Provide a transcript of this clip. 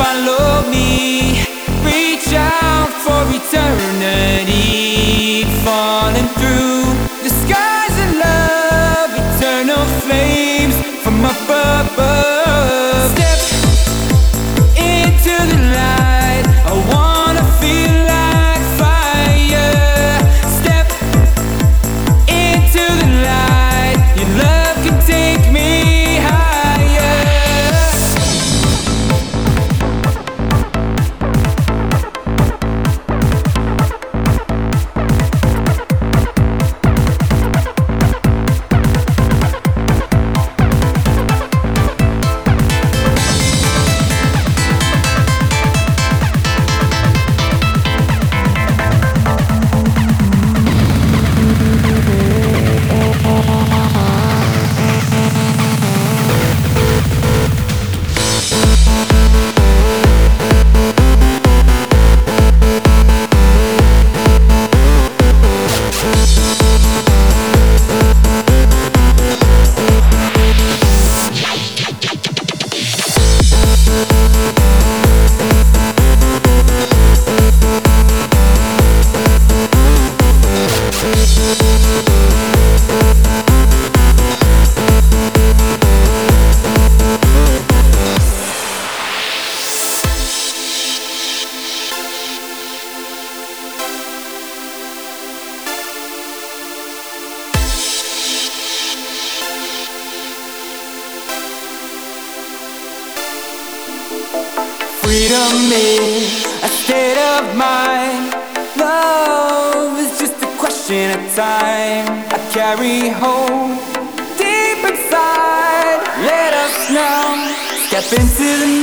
follow me. Freedom is a state of mind. Love is just a question of time. I carry hope deep inside. Let us now step into the.